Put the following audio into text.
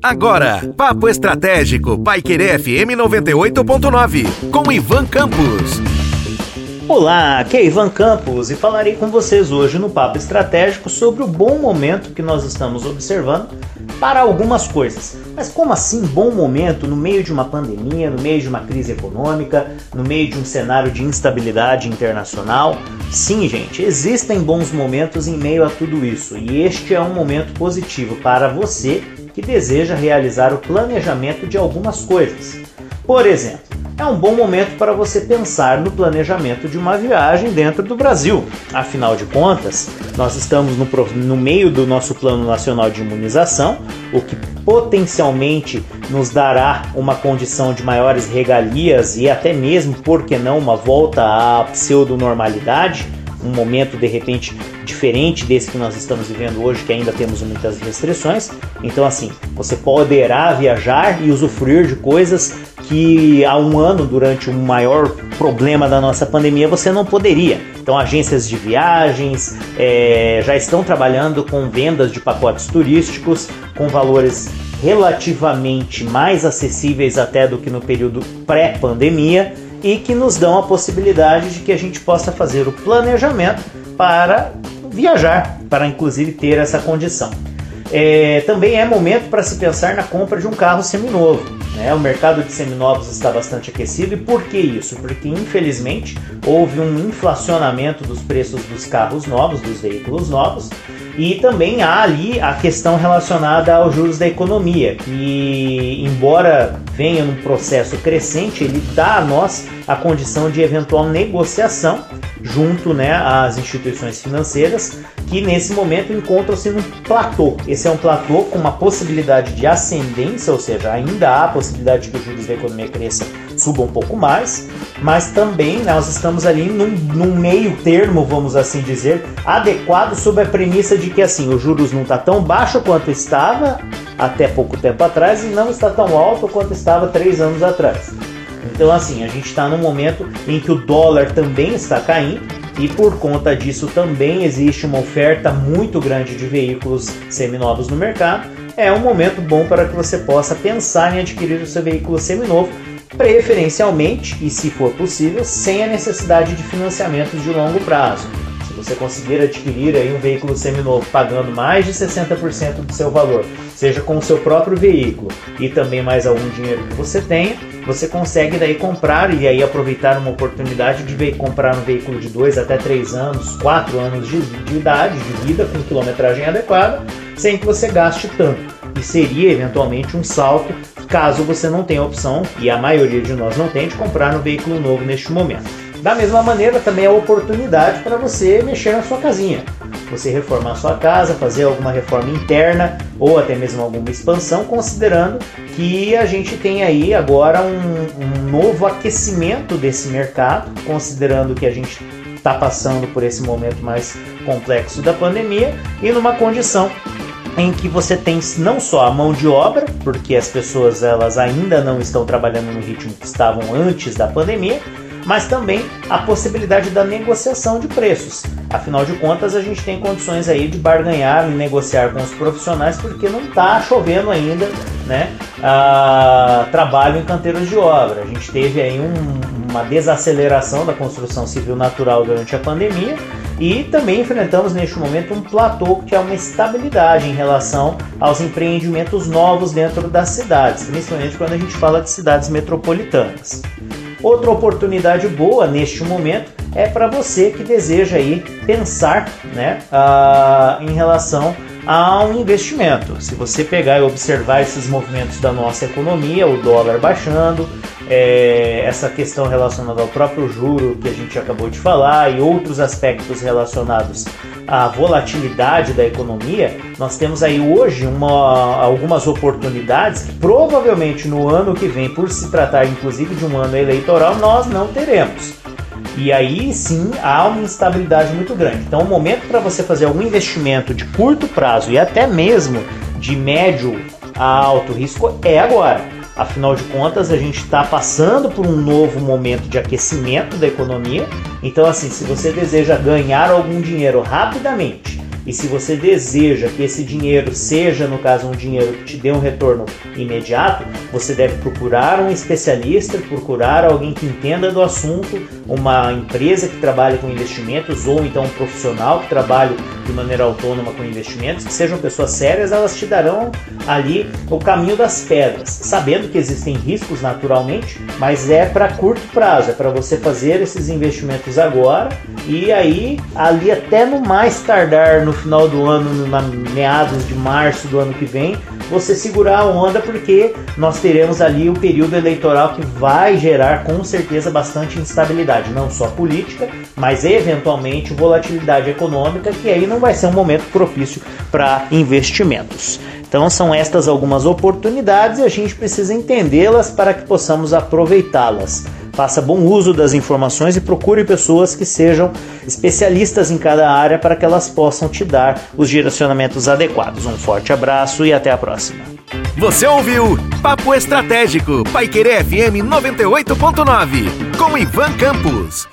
Agora, Papo Estratégico, Paiquerê FM 98.9, com Ivan Campos. Olá, aqui é Ivan Campos e falarei com vocês hoje no Papo Estratégico sobre o bom momento que nós estamos observando para algumas coisas. Mas como assim bom momento no meio de uma pandemia, no meio de uma crise econômica, no meio de um cenário de instabilidade internacional? Sim, gente, existem bons momentos em meio a tudo isso e este é um momento positivo para você que deseja realizar o planejamento de algumas coisas. Por exemplo, é um bom momento para você pensar no planejamento de uma viagem dentro do Brasil. Afinal de contas, nós estamos no, no, meio do nosso Plano Nacional de Imunização, o que potencialmente nos dará uma condição de maiores regalias e até mesmo, por que não, uma volta à pseudo-normalidade um momento de repente diferente desse que nós estamos vivendo hoje, que ainda temos muitas restrições. Então, assim, você poderá viajar e usufruir de coisas que há um ano, durante o maior problema da nossa pandemia, você não poderia. Então, agências de viagens é, já estão trabalhando com vendas de pacotes turísticos com valores relativamente mais acessíveis até do que no período pré-pandemia e que nos dão a possibilidade de que a gente possa fazer o planejamento para viajar, para inclusive ter essa condição. É, também é momento para se pensar na compra de um carro seminovo. Né? O mercado de seminovos está bastante aquecido e por que isso? Porque infelizmente houve um inflacionamento dos preços dos carros novos, dos veículos novos, e também há ali a questão relacionada aos juros da economia, que embora venha num processo crescente, ele dá a nós a condição de eventual negociação junto né, às instituições financeiras que nesse momento encontram-se num platô. Esse é um platô com uma possibilidade de ascendência, ou seja, ainda há possibilidade de que os juros da economia cresça, suba um pouco mais, mas também nós estamos ali num, num meio termo, vamos assim dizer, adequado sob a premissa de que assim, os juros não está tão baixo quanto estava até pouco tempo atrás e não está tão alto quanto estava três anos atrás. Então, assim, a gente está num momento em que o dólar também está caindo e por conta disso também existe uma oferta muito grande de veículos seminovos no mercado. É um momento bom para que você possa pensar em adquirir o seu veículo seminovo, preferencialmente e, se for possível, sem a necessidade de financiamentos de longo prazo. Se você conseguir adquirir aí um veículo seminovo pagando mais de 60% do seu valor, seja com o seu próprio veículo e também mais algum dinheiro que você tenha, você consegue daí comprar e aí aproveitar uma oportunidade de comprar um veículo de 2 até 3 anos, 4 anos de, de idade, de vida, com quilometragem adequada, sem que você gaste tanto. E seria eventualmente um salto caso você não tenha a opção, e a maioria de nós não tem, de comprar um veículo novo neste momento. Da mesma maneira, também é oportunidade para você mexer na sua casinha. Você reformar sua casa, fazer alguma reforma interna ou até mesmo alguma expansão, considerando que a gente tem aí agora um, um novo aquecimento desse mercado, considerando que a gente está passando por esse momento mais complexo da pandemia e numa condição em que você tem não só a mão de obra, porque as pessoas elas ainda não estão trabalhando no ritmo que estavam antes da pandemia, mas também a possibilidade da negociação de preços. Afinal de contas, a gente tem condições aí de barganhar e negociar com os profissionais porque não está chovendo ainda, né? Ah, trabalho em canteiros de obra. A gente teve aí um, uma desaceleração da construção civil natural durante a pandemia e também enfrentamos neste momento um platô que é uma estabilidade em relação aos empreendimentos novos dentro das cidades, principalmente quando a gente fala de cidades metropolitanas. Outra oportunidade boa neste momento é para você que deseja aí pensar né, uh, em relação a um investimento. Se você pegar e observar esses movimentos da nossa economia, o dólar baixando, é, essa questão relacionada ao próprio juro que a gente acabou de falar e outros aspectos relacionados à volatilidade da economia, nós temos aí hoje uma, algumas oportunidades que provavelmente no ano que vem, por se tratar inclusive de um ano eleitoral, nós não teremos. E aí sim há uma instabilidade muito grande. Então, o momento para você fazer algum investimento de curto prazo e até mesmo de médio a alto risco é agora. Afinal de contas, a gente está passando por um novo momento de aquecimento da economia. Então, assim, se você deseja ganhar algum dinheiro rapidamente E se você deseja que esse dinheiro seja, no caso, um dinheiro que te dê um retorno imediato, você deve procurar um especialista, procurar alguém que entenda do assunto, uma empresa que trabalhe com investimentos ou então um profissional que trabalhe de maneira autônoma com investimentos, que sejam pessoas sérias, elas te darão ali o caminho das pedras, sabendo que existem riscos naturalmente, mas é para curto prazo, é para você fazer esses investimentos agora e aí ali até no mais tardar no final do ano, na meados de março do ano que vem, você segurar a onda porque nós teremos ali o período eleitoral que vai gerar com certeza bastante instabilidade, não só política, mas eventualmente volatilidade econômica, que aí não vai ser um momento propício para investimentos. Então são estas algumas oportunidades e a gente precisa entendê-las para que possamos aproveitá-las. Faça bom uso das informações e procure pessoas que sejam especialistas em cada área para que elas possam te dar os direcionamentos adequados. Um forte abraço e até a próxima. Você ouviu Papo Estratégico, Paiquerê FM 98.9, com Ivan Campos.